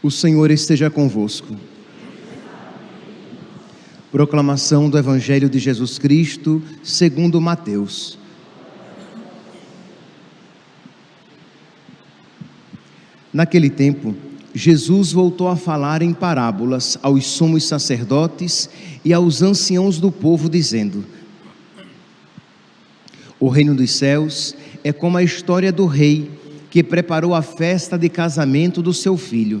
O Senhor esteja convosco. Proclamação do Evangelho de Jesus Cristo, segundo Mateus. Naquele tempo, Jesus voltou a falar em parábolas aos sumos sacerdotes e aos anciãos do povo, dizendo: O reino dos céus é como a história do rei que preparou a festa de casamento do seu filho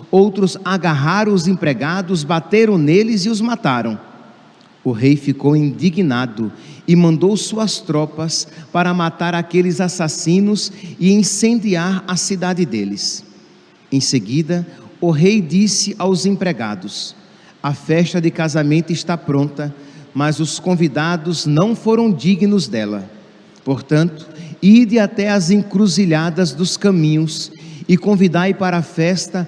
Outros agarraram os empregados, bateram neles e os mataram. O rei ficou indignado e mandou suas tropas para matar aqueles assassinos e incendiar a cidade deles. Em seguida, o rei disse aos empregados: A festa de casamento está pronta, mas os convidados não foram dignos dela. Portanto, ide até as encruzilhadas dos caminhos e convidai para a festa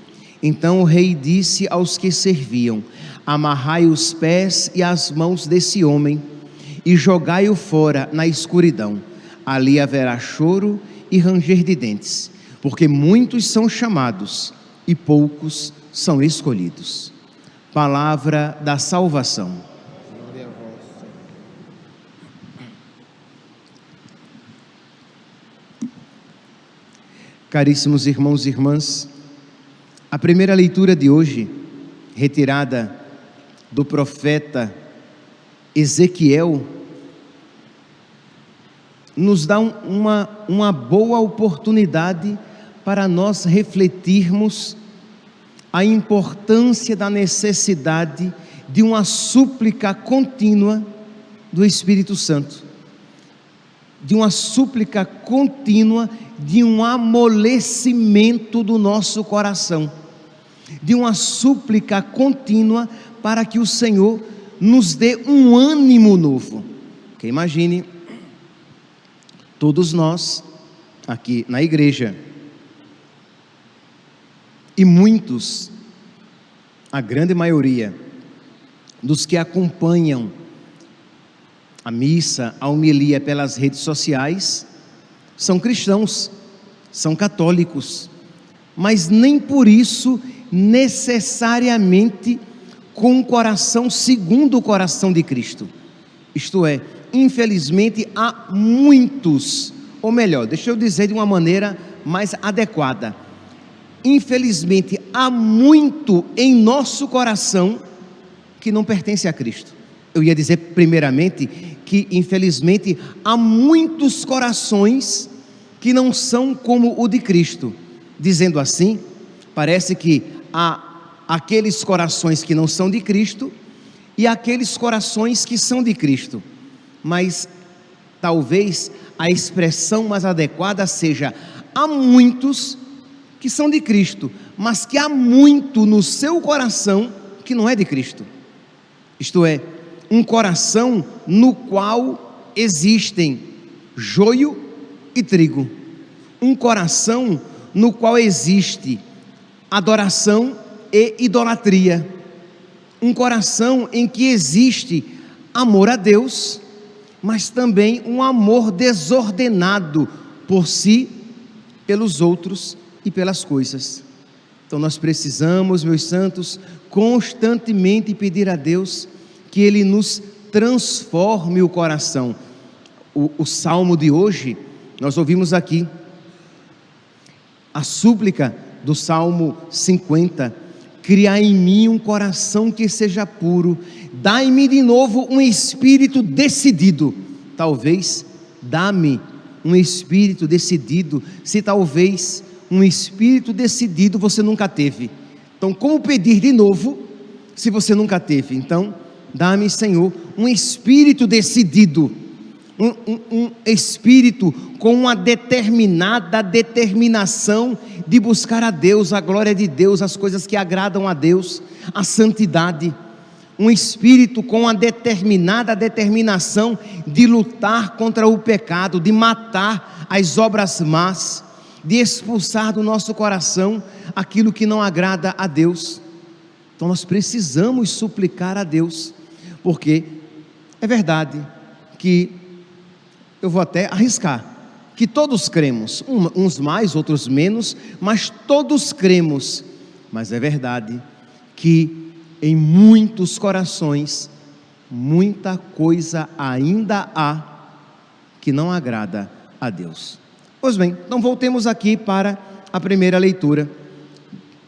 Então o rei disse aos que serviam: Amarrai os pés e as mãos desse homem e jogai-o fora na escuridão. Ali haverá choro e ranger de dentes, porque muitos são chamados e poucos são escolhidos. Palavra da salvação. Caríssimos irmãos e irmãs, a primeira leitura de hoje, retirada do profeta Ezequiel, nos dá uma, uma boa oportunidade para nós refletirmos a importância da necessidade de uma súplica contínua do Espírito Santo, de uma súplica contínua, de um amolecimento do nosso coração de uma súplica contínua para que o Senhor nos dê um ânimo novo. Porque imagine, todos nós aqui na igreja, e muitos, a grande maioria, dos que acompanham a missa, a homilia pelas redes sociais, são cristãos, são católicos, mas nem por isso necessariamente com um coração segundo o coração de Cristo. Isto é, infelizmente há muitos, ou melhor, deixa eu dizer de uma maneira mais adequada. Infelizmente há muito em nosso coração que não pertence a Cristo. Eu ia dizer primeiramente que infelizmente há muitos corações que não são como o de Cristo. Dizendo assim, parece que a aqueles corações que não são de Cristo e aqueles corações que são de Cristo. Mas talvez a expressão mais adequada seja: há muitos que são de Cristo, mas que há muito no seu coração que não é de Cristo. Isto é, um coração no qual existem joio e trigo. Um coração no qual existe adoração e idolatria. Um coração em que existe amor a Deus, mas também um amor desordenado por si, pelos outros e pelas coisas. Então nós precisamos, meus santos, constantemente pedir a Deus que Ele nos transforme o coração. O, o salmo de hoje, nós ouvimos aqui, a súplica do Salmo 50 criar em mim um coração que seja puro, dai-me de novo um espírito decidido. Talvez, dá-me um espírito decidido, se talvez um espírito decidido você nunca teve. Então, como pedir de novo se você nunca teve? Então, dá-me, Senhor, um espírito decidido, um, um, um, espírito com uma determinada determinação de buscar a Deus, a glória de Deus, as coisas que agradam a Deus, a santidade. Um espírito com uma determinada determinação de lutar contra o pecado, de matar as obras más, de expulsar do nosso coração aquilo que não agrada a Deus. Então nós precisamos suplicar a Deus porque é verdade que eu vou até arriscar que todos cremos, uns mais, outros menos, mas todos cremos. Mas é verdade que em muitos corações muita coisa ainda há que não agrada a Deus. Pois bem, então voltemos aqui para a primeira leitura,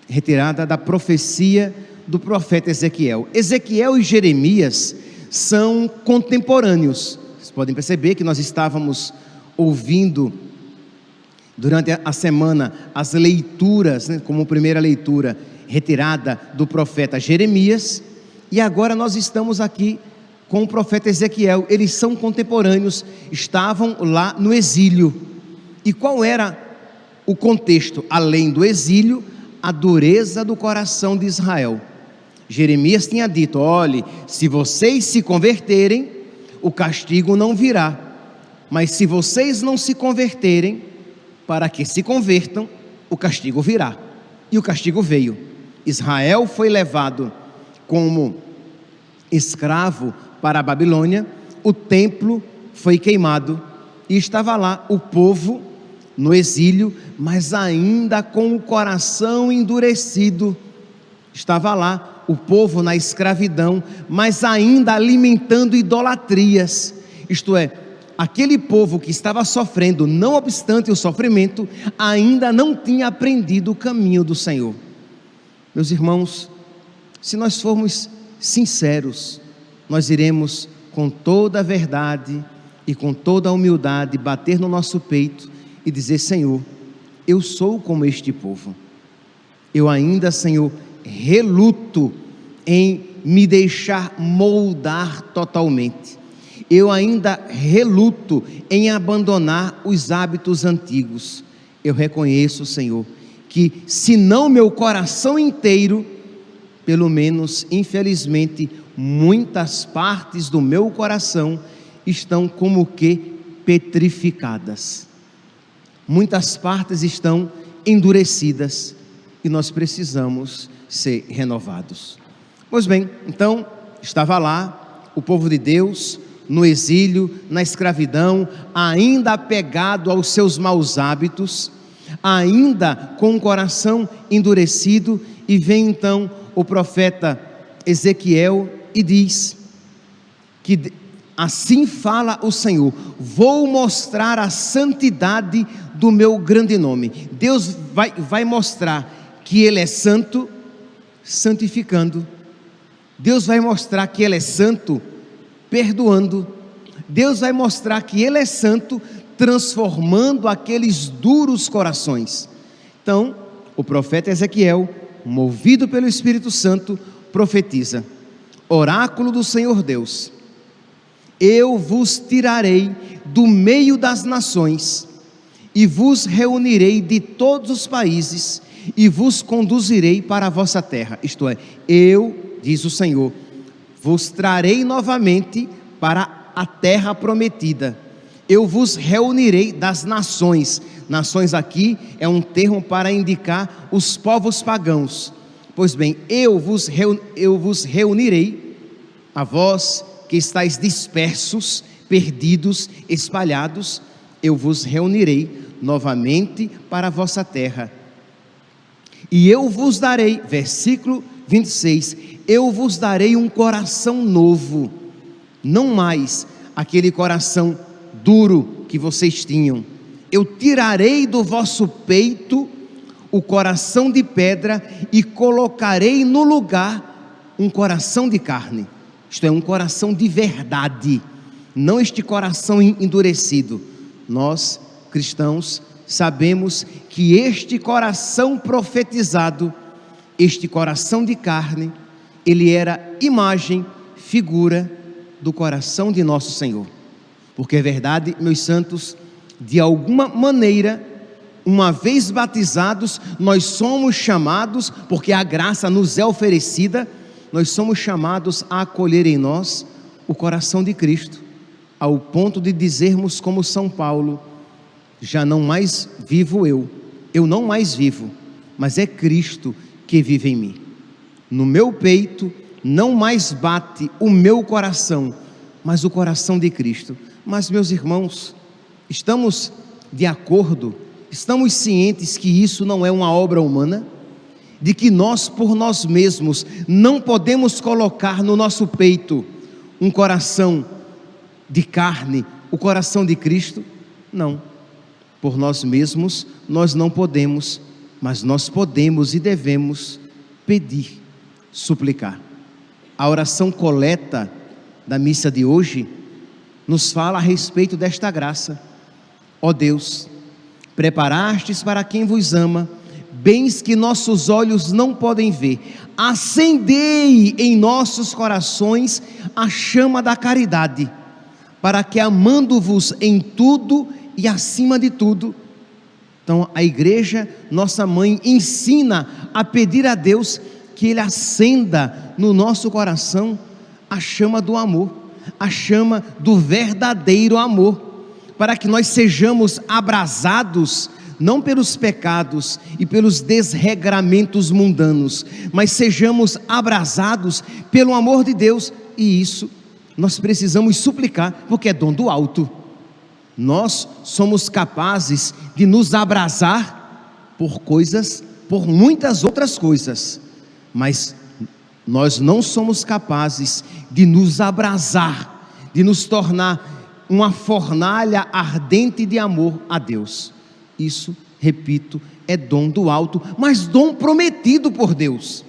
retirada da profecia do profeta Ezequiel. Ezequiel e Jeremias são contemporâneos. Podem perceber que nós estávamos ouvindo durante a semana as leituras, né, como primeira leitura retirada do profeta Jeremias, e agora nós estamos aqui com o profeta Ezequiel. Eles são contemporâneos, estavam lá no exílio. E qual era o contexto? Além do exílio, a dureza do coração de Israel. Jeremias tinha dito: olhe, se vocês se converterem, o castigo não virá. Mas se vocês não se converterem, para que se convertam, o castigo virá. E o castigo veio. Israel foi levado como escravo para a Babilônia, o templo foi queimado e estava lá o povo no exílio, mas ainda com o coração endurecido. Estava lá o povo na escravidão, mas ainda alimentando idolatrias. Isto é, aquele povo que estava sofrendo, não obstante o sofrimento, ainda não tinha aprendido o caminho do Senhor. Meus irmãos, se nós formos sinceros, nós iremos com toda a verdade e com toda a humildade bater no nosso peito e dizer: Senhor, eu sou como este povo. Eu ainda, Senhor, reluto em me deixar moldar totalmente. Eu ainda reluto em abandonar os hábitos antigos. Eu reconheço, Senhor, que se não meu coração inteiro, pelo menos, infelizmente, muitas partes do meu coração estão como que petrificadas. Muitas partes estão endurecidas e nós precisamos ser renovados. Pois bem, então estava lá o povo de Deus no exílio, na escravidão, ainda apegado aos seus maus hábitos, ainda com o coração endurecido, e vem então o profeta Ezequiel e diz que assim fala o Senhor: vou mostrar a santidade do meu grande nome. Deus vai, vai mostrar que Ele é santo santificando. Deus vai mostrar que Ele é santo, perdoando. Deus vai mostrar que Ele é santo, transformando aqueles duros corações. Então, o profeta Ezequiel, movido pelo Espírito Santo, profetiza: Oráculo do Senhor Deus, eu vos tirarei do meio das nações e vos reunirei de todos os países e vos conduzirei para a vossa terra. Isto é, eu, diz o Senhor, vos trarei novamente para a terra prometida. Eu vos reunirei das nações. Nações aqui é um termo para indicar os povos pagãos. Pois bem, eu vos, eu vos reunirei, a vós que estáis dispersos, perdidos, espalhados, eu vos reunirei novamente para a vossa terra e eu vos darei, versículo 26, eu vos darei um coração novo, não mais aquele coração duro que vocês tinham. Eu tirarei do vosso peito o coração de pedra e colocarei no lugar um coração de carne. Isto é, um coração de verdade, não este coração endurecido. Nós, cristãos, sabemos que este coração profetizado, este coração de carne, ele era imagem, figura do coração de nosso Senhor. Porque é verdade, meus santos, de alguma maneira, uma vez batizados, nós somos chamados, porque a graça nos é oferecida, nós somos chamados a acolher em nós o coração de Cristo, ao ponto de dizermos, como São Paulo: já não mais vivo eu, eu não mais vivo, mas é Cristo que vive em mim. No meu peito não mais bate o meu coração, mas o coração de Cristo. Mas, meus irmãos, estamos de acordo Estamos cientes que isso não é uma obra humana? De que nós, por nós mesmos, não podemos colocar no nosso peito um coração de carne, o coração de Cristo? Não. Por nós mesmos, nós não podemos, mas nós podemos e devemos pedir, suplicar. A oração coleta da missa de hoje nos fala a respeito desta graça. Ó oh Deus, Preparastes para quem vos ama bens que nossos olhos não podem ver. Acendei em nossos corações a chama da caridade, para que amando-vos em tudo e acima de tudo. Então, a igreja, nossa mãe, ensina a pedir a Deus que Ele acenda no nosso coração a chama do amor, a chama do verdadeiro amor para que nós sejamos abrasados não pelos pecados e pelos desregramentos mundanos, mas sejamos abrasados pelo amor de Deus, e isso nós precisamos suplicar, porque é dom do alto. Nós somos capazes de nos abrasar por coisas, por muitas outras coisas, mas nós não somos capazes de nos abrasar, de nos tornar uma fornalha ardente de amor a Deus. Isso, repito, é dom do alto, mas dom prometido por Deus.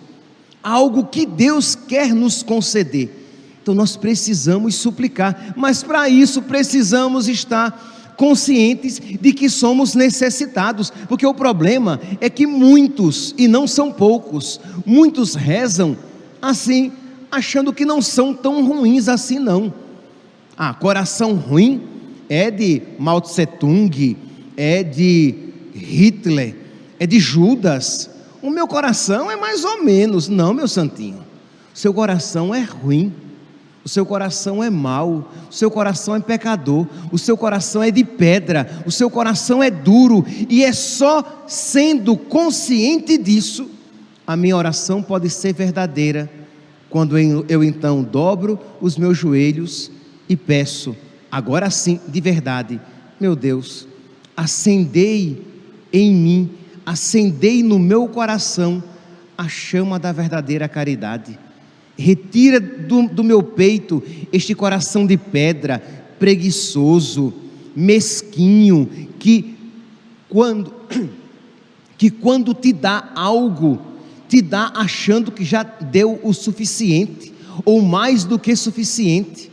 Algo que Deus quer nos conceder. Então nós precisamos suplicar, mas para isso precisamos estar conscientes de que somos necessitados, porque o problema é que muitos, e não são poucos, muitos rezam assim, achando que não são tão ruins assim não ah, coração ruim é de Mao Tse Tung, é de Hitler, é de Judas. O meu coração é mais ou menos. Não, meu santinho. Seu coração é ruim. O seu coração é mau, o seu coração é pecador, o seu coração é de pedra, o seu coração é duro, e é só sendo consciente disso a minha oração pode ser verdadeira. Quando eu, então dobro os meus joelhos e peço, agora sim, de verdade, meu Deus, acendei em mim, acendei no meu coração a chama da verdadeira caridade. Retira do, do meu peito este coração de pedra, preguiçoso, mesquinho, que quando, que quando te dá algo, te dá achando que já deu o suficiente, ou mais do que suficiente.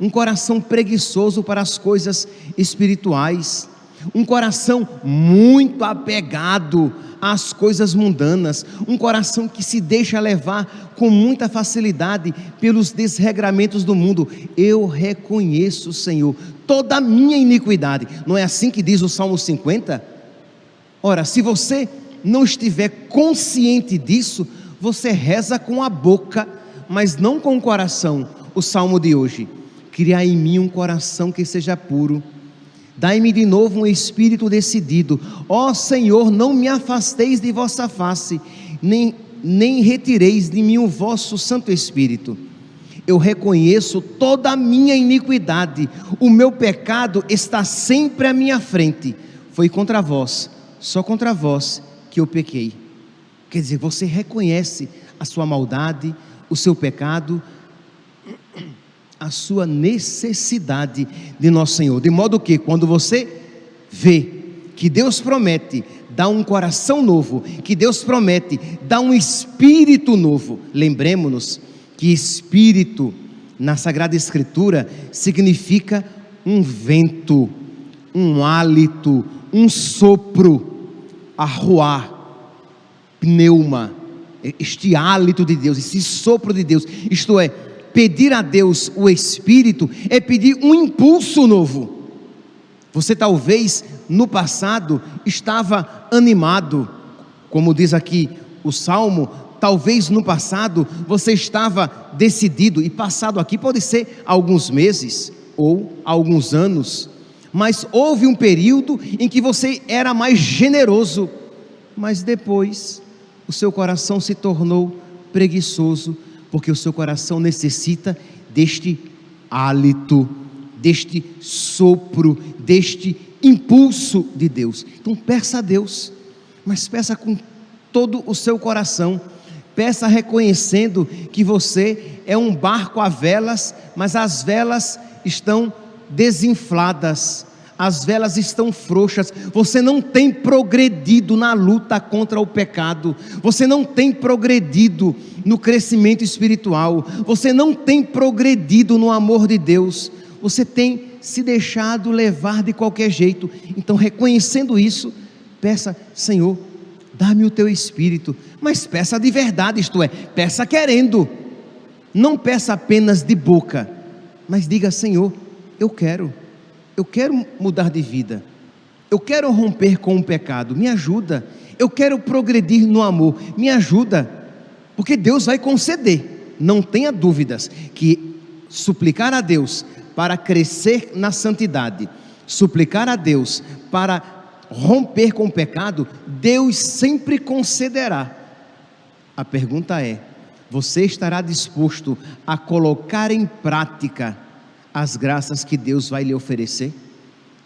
Um coração preguiçoso para as coisas espirituais, um coração muito apegado às coisas mundanas, um coração que se deixa levar com muita facilidade pelos desregramentos do mundo. Eu reconheço, Senhor, toda a minha iniquidade. Não é assim que diz o Salmo 50? Ora, se você não estiver consciente disso, você reza com a boca, mas não com o coração. O salmo de hoje. Criar em mim um coração que seja puro. Dai-me de novo um espírito decidido. Ó Senhor, não me afasteis de vossa face, nem, nem retireis de mim o vosso Santo Espírito. Eu reconheço toda a minha iniquidade, o meu pecado está sempre à minha frente. Foi contra vós, só contra vós que eu pequei. Quer dizer, você reconhece a sua maldade, o seu pecado, a sua necessidade de nosso Senhor. De modo que, quando você vê que Deus promete dá um coração novo, que Deus promete, dá um espírito novo. Lembremos-nos que espírito na Sagrada Escritura significa um vento, um hálito, um sopro, arruar, pneuma, este hálito de Deus, esse sopro de Deus, isto é, pedir a Deus o Espírito é pedir um impulso novo. Você talvez no passado estava animado, como diz aqui o salmo, talvez no passado você estava decidido, e passado aqui pode ser alguns meses ou alguns anos, mas houve um período em que você era mais generoso, mas depois o seu coração se tornou preguiçoso, porque o seu coração necessita deste hálito, deste sopro, deste impulso de Deus. Então peça a Deus, mas peça com todo o seu coração. Peça reconhecendo que você é um barco a velas, mas as velas estão desinfladas, as velas estão frouxas, você não tem progredido na luta contra o pecado, você não tem progredido no crescimento espiritual, você não tem progredido no amor de Deus, você tem se deixado levar de qualquer jeito. Então, reconhecendo isso, peça, Senhor, dá-me o teu espírito, mas peça de verdade, isto é, peça querendo, não peça apenas de boca, mas diga, Senhor, eu quero eu quero mudar de vida, eu quero romper com o pecado, me ajuda, eu quero progredir no amor, me ajuda, porque Deus vai conceder, não tenha dúvidas que suplicar a Deus para crescer na santidade, suplicar a Deus para romper com o pecado, Deus sempre concederá. A pergunta é: você estará disposto a colocar em prática as graças que Deus vai lhe oferecer?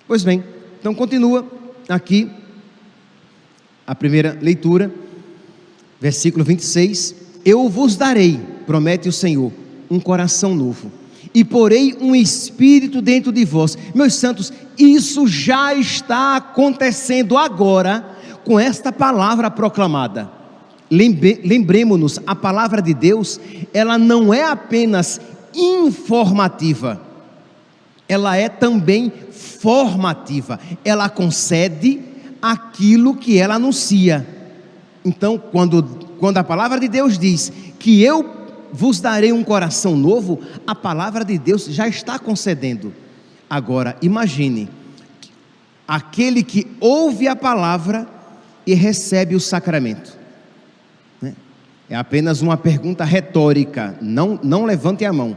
Pois bem, então continua aqui a primeira leitura, versículo 26. Eu vos darei, promete o Senhor, um coração novo, e porei um espírito dentro de vós. Meus santos, isso já está acontecendo agora com esta palavra proclamada. Lembre, lembremos-nos, a palavra de Deus, ela não é apenas informativa ela é também formativa, ela concede aquilo que ela anuncia. Então, quando, quando a palavra de Deus diz que eu vos darei um coração novo, a palavra de Deus já está concedendo. Agora, imagine, aquele que ouve a palavra e recebe o sacramento. Né? É apenas uma pergunta retórica, não, não levante a mão.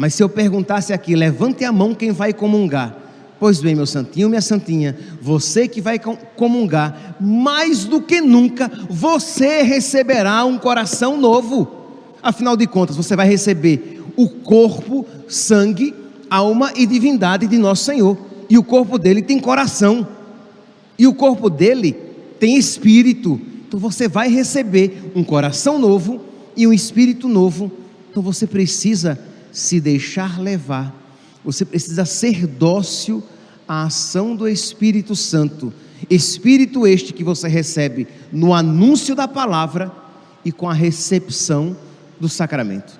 Mas se eu perguntasse aqui, levante a mão quem vai comungar. Pois bem, meu santinho, minha santinha, você que vai comungar, mais do que nunca, você receberá um coração novo. Afinal de contas, você vai receber o corpo, sangue, alma e divindade de nosso Senhor. E o corpo dele tem coração. E o corpo dele tem espírito. Então você vai receber um coração novo e um espírito novo. Então você precisa se deixar levar, você precisa ser dócil à ação do Espírito Santo. Espírito este que você recebe no anúncio da palavra e com a recepção do sacramento.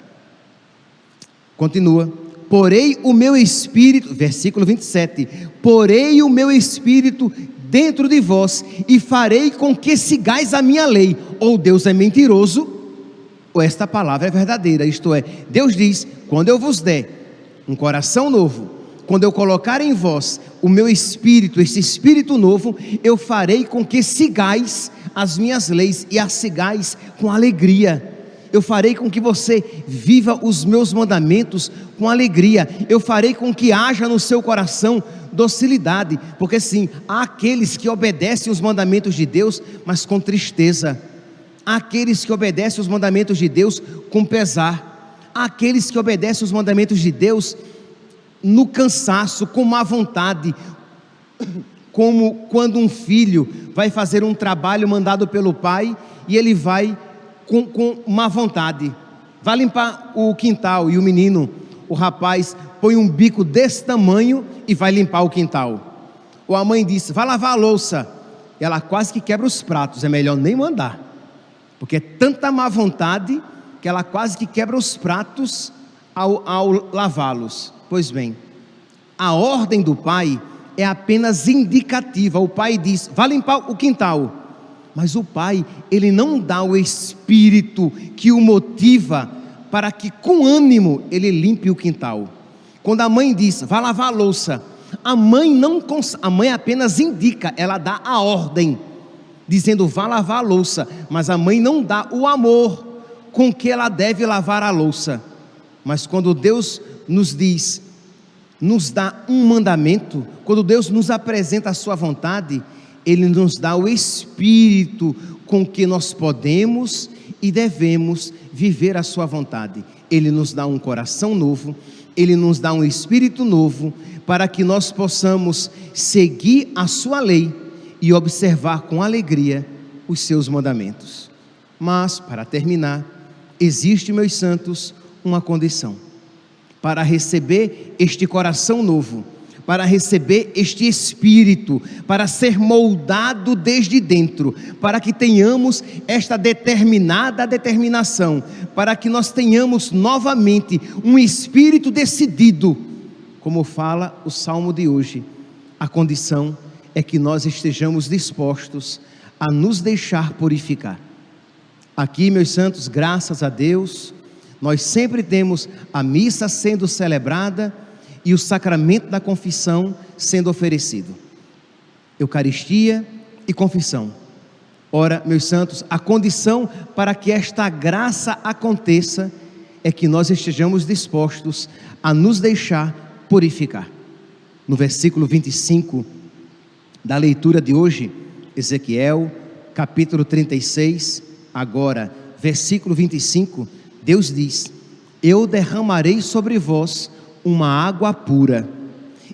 Continua. Porei o meu espírito, versículo 27. Porei o meu espírito dentro de vós e farei com que sigais a minha lei. Ou Deus é mentiroso, esta palavra é verdadeira. Isto é, Deus diz: quando eu vos der um coração novo, quando eu colocar em vós o meu espírito, esse espírito novo, eu farei com que sigais as minhas leis e as sigais com alegria. Eu farei com que você viva os meus mandamentos com alegria. Eu farei com que haja no seu coração docilidade, porque sim, há aqueles que obedecem os mandamentos de Deus, mas com tristeza aqueles que obedecem os mandamentos de Deus com pesar, aqueles que obedecem os mandamentos de Deus no cansaço, com má vontade, como quando um filho vai fazer um trabalho mandado pelo pai e ele vai com, com má vontade, vai limpar o quintal e o menino, o rapaz, põe um bico desse tamanho e vai limpar o quintal. Ou a mãe disse: vai lavar a louça. Ela quase que quebra os pratos, é melhor nem mandar, porque é tanta má vontade que ela quase que quebra os pratos ao, ao lavá-los. Pois bem, a ordem do pai é apenas indicativa. O pai diz: vá limpar o quintal. Mas o pai, ele não dá o espírito que o motiva para que com ânimo ele limpe o quintal. Quando a mãe diz: vá lavar a louça, a mãe não a mãe apenas indica, ela dá a ordem, dizendo: vá lavar a louça, mas a mãe não dá o amor com que ela deve lavar a louça. Mas quando Deus nos diz, nos dá um mandamento, quando Deus nos apresenta a sua vontade, ele nos dá o espírito com que nós podemos e devemos viver a sua vontade. Ele nos dá um coração novo, ele nos dá um espírito novo para que nós possamos seguir a sua lei e observar com alegria os seus mandamentos. Mas, para terminar, existe, meus santos, uma condição para receber este coração novo, para receber este espírito, para ser moldado desde dentro, para que tenhamos esta determinada determinação, para que nós tenhamos novamente um espírito decidido, como fala o salmo de hoje. A condição é que nós estejamos dispostos a nos deixar purificar. Aqui, meus santos, graças a Deus, nós sempre temos a missa sendo celebrada e o sacramento da confissão sendo oferecido. Eucaristia e confissão. Ora, meus santos, a condição para que esta graça aconteça é que nós estejamos dispostos a nos deixar purificar. No versículo 25 da leitura de hoje, Ezequiel, capítulo 36, agora, versículo 25 Deus diz: Eu derramarei sobre vós uma água pura,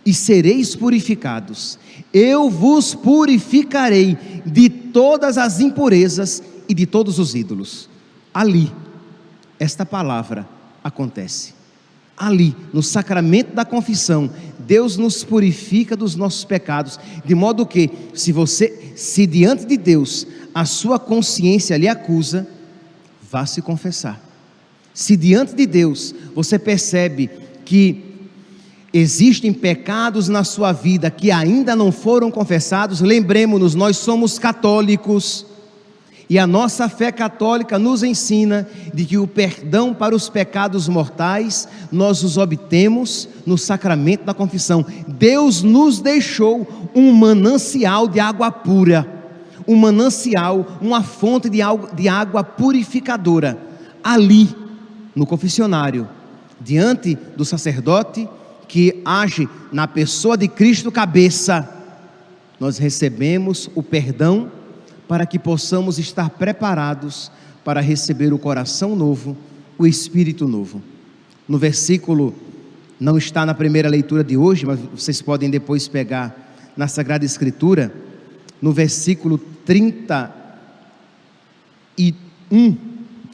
e sereis purificados. Eu vos purificarei de todas as impurezas e de todos os ídolos. Ali, esta palavra acontece. Ali, no sacramento da confissão, Deus nos purifica dos nossos pecados, de modo que, se você, se diante de Deus a sua consciência lhe acusa, vá se confessar se diante de Deus você percebe que existem pecados na sua vida que ainda não foram confessados, lembremos-nos, nós somos católicos. E a nossa fé católica nos ensina de que o perdão para os pecados mortais nós os obtemos no sacramento da confissão. Deus nos deixou um manancial de água pura, um manancial, uma fonte de água purificadora. Ali no confessionário, diante do sacerdote que age na pessoa de Cristo cabeça, nós recebemos o perdão para que possamos estar preparados para receber o coração novo, o espírito novo. No versículo, não está na primeira leitura de hoje, mas vocês podem depois pegar na Sagrada Escritura, no versículo 31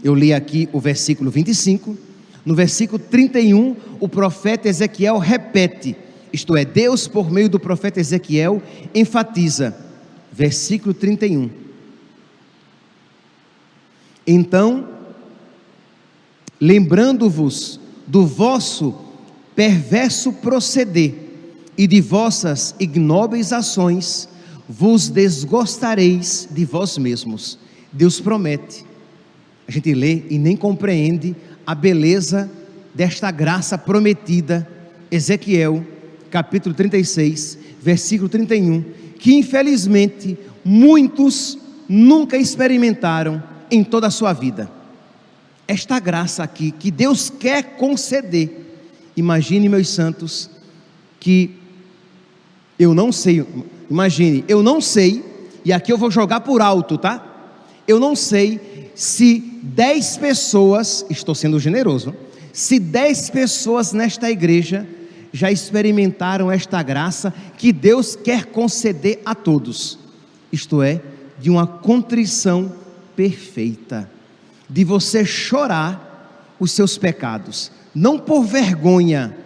eu li aqui o versículo 25. No versículo 31, o profeta Ezequiel repete, isto é, Deus, por meio do profeta Ezequiel, enfatiza. Versículo 31. Então, lembrando-vos do vosso perverso proceder e de vossas ignóbeis ações, vos desgostareis de vós mesmos. Deus promete a gente lê e nem compreende a beleza desta graça prometida, Ezequiel, capítulo 36, versículo 31, que infelizmente muitos nunca experimentaram em toda a sua vida. Esta graça aqui que Deus quer conceder. Imagine, meus santos, que eu não sei, imagine, eu não sei, e aqui eu vou jogar por alto, tá? Eu não sei se dez pessoas, estou sendo generoso, se dez pessoas nesta igreja já experimentaram esta graça que Deus quer conceder a todos, isto é, de uma contrição perfeita, de você chorar os seus pecados, não por vergonha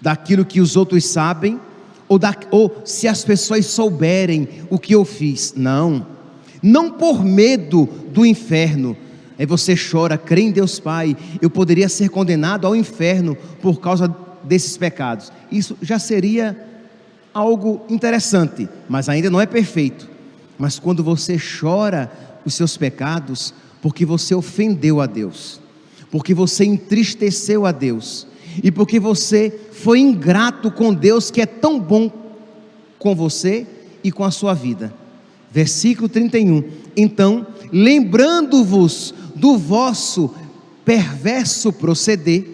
daquilo que os outros sabem, ou, da, ou se as pessoas souberem o que eu fiz. Não, não por medo do inferno. Aí você chora, crê em Deus Pai, eu poderia ser condenado ao inferno por causa desses pecados. Isso já seria algo interessante, mas ainda não é perfeito. Mas quando você chora os seus pecados, porque você ofendeu a Deus, porque você entristeceu a Deus, e porque você foi ingrato com Deus que é tão bom com você e com a sua vida. Versículo 31. Então, lembrando-vos do vosso perverso proceder,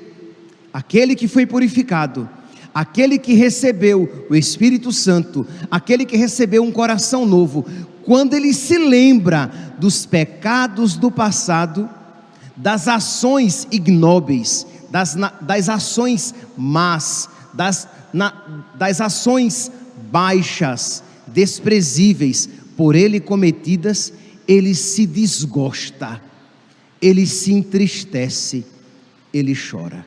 aquele que foi purificado, aquele que recebeu o Espírito Santo, aquele que recebeu um coração novo, quando ele se lembra dos pecados do passado, das ações ignóbeis, das, das ações más, das, na, das ações baixas, desprezíveis por ele cometidas, ele se desgosta, ele se entristece, ele chora.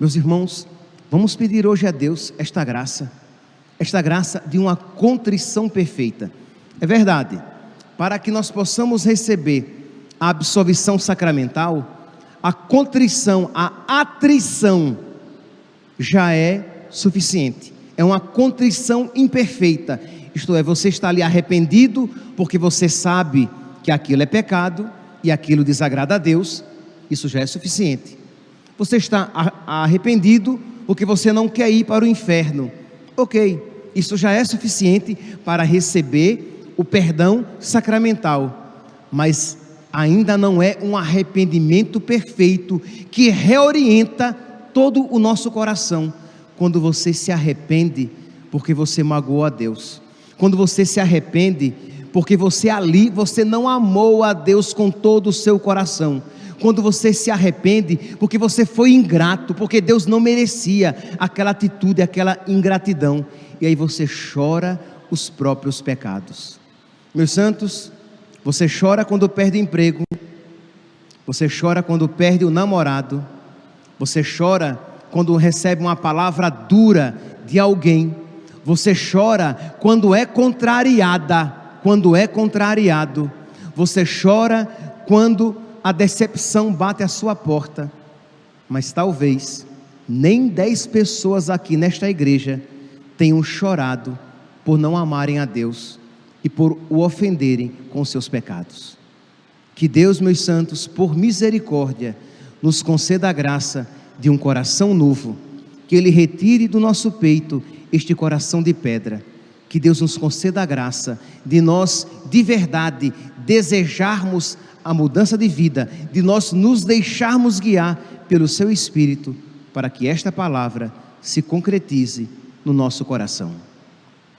Meus irmãos, vamos pedir hoje a Deus esta graça, esta graça de uma contrição perfeita. É verdade, para que nós possamos receber a absolvição sacramental, a contrição, a atrição já é suficiente. É uma contrição imperfeita. Isto é, você está ali arrependido porque você sabe que aquilo é pecado e aquilo desagrada a Deus. Isso já é suficiente. Você está arrependido porque você não quer ir para o inferno. Ok, isso já é suficiente para receber o perdão sacramental. Mas ainda não é um arrependimento perfeito que reorienta todo o nosso coração. Quando você se arrepende porque você magoou a Deus. Quando você se arrepende porque você ali você não amou a Deus com todo o seu coração. Quando você se arrepende porque você foi ingrato, porque Deus não merecia aquela atitude, aquela ingratidão, e aí você chora os próprios pecados. Meus santos, você chora quando perde emprego. Você chora quando perde o namorado. Você chora quando recebe uma palavra dura de alguém. Você chora quando é contrariada, quando é contrariado. Você chora quando a decepção bate à sua porta. Mas talvez nem dez pessoas aqui nesta igreja tenham chorado por não amarem a Deus e por o ofenderem com seus pecados. Que Deus, meus santos, por misericórdia, nos conceda a graça de um coração novo, que Ele retire do nosso peito este coração de pedra. Que Deus nos conceda a graça de nós, de verdade, desejarmos a mudança de vida, de nós nos deixarmos guiar pelo Seu Espírito, para que esta palavra se concretize no nosso coração.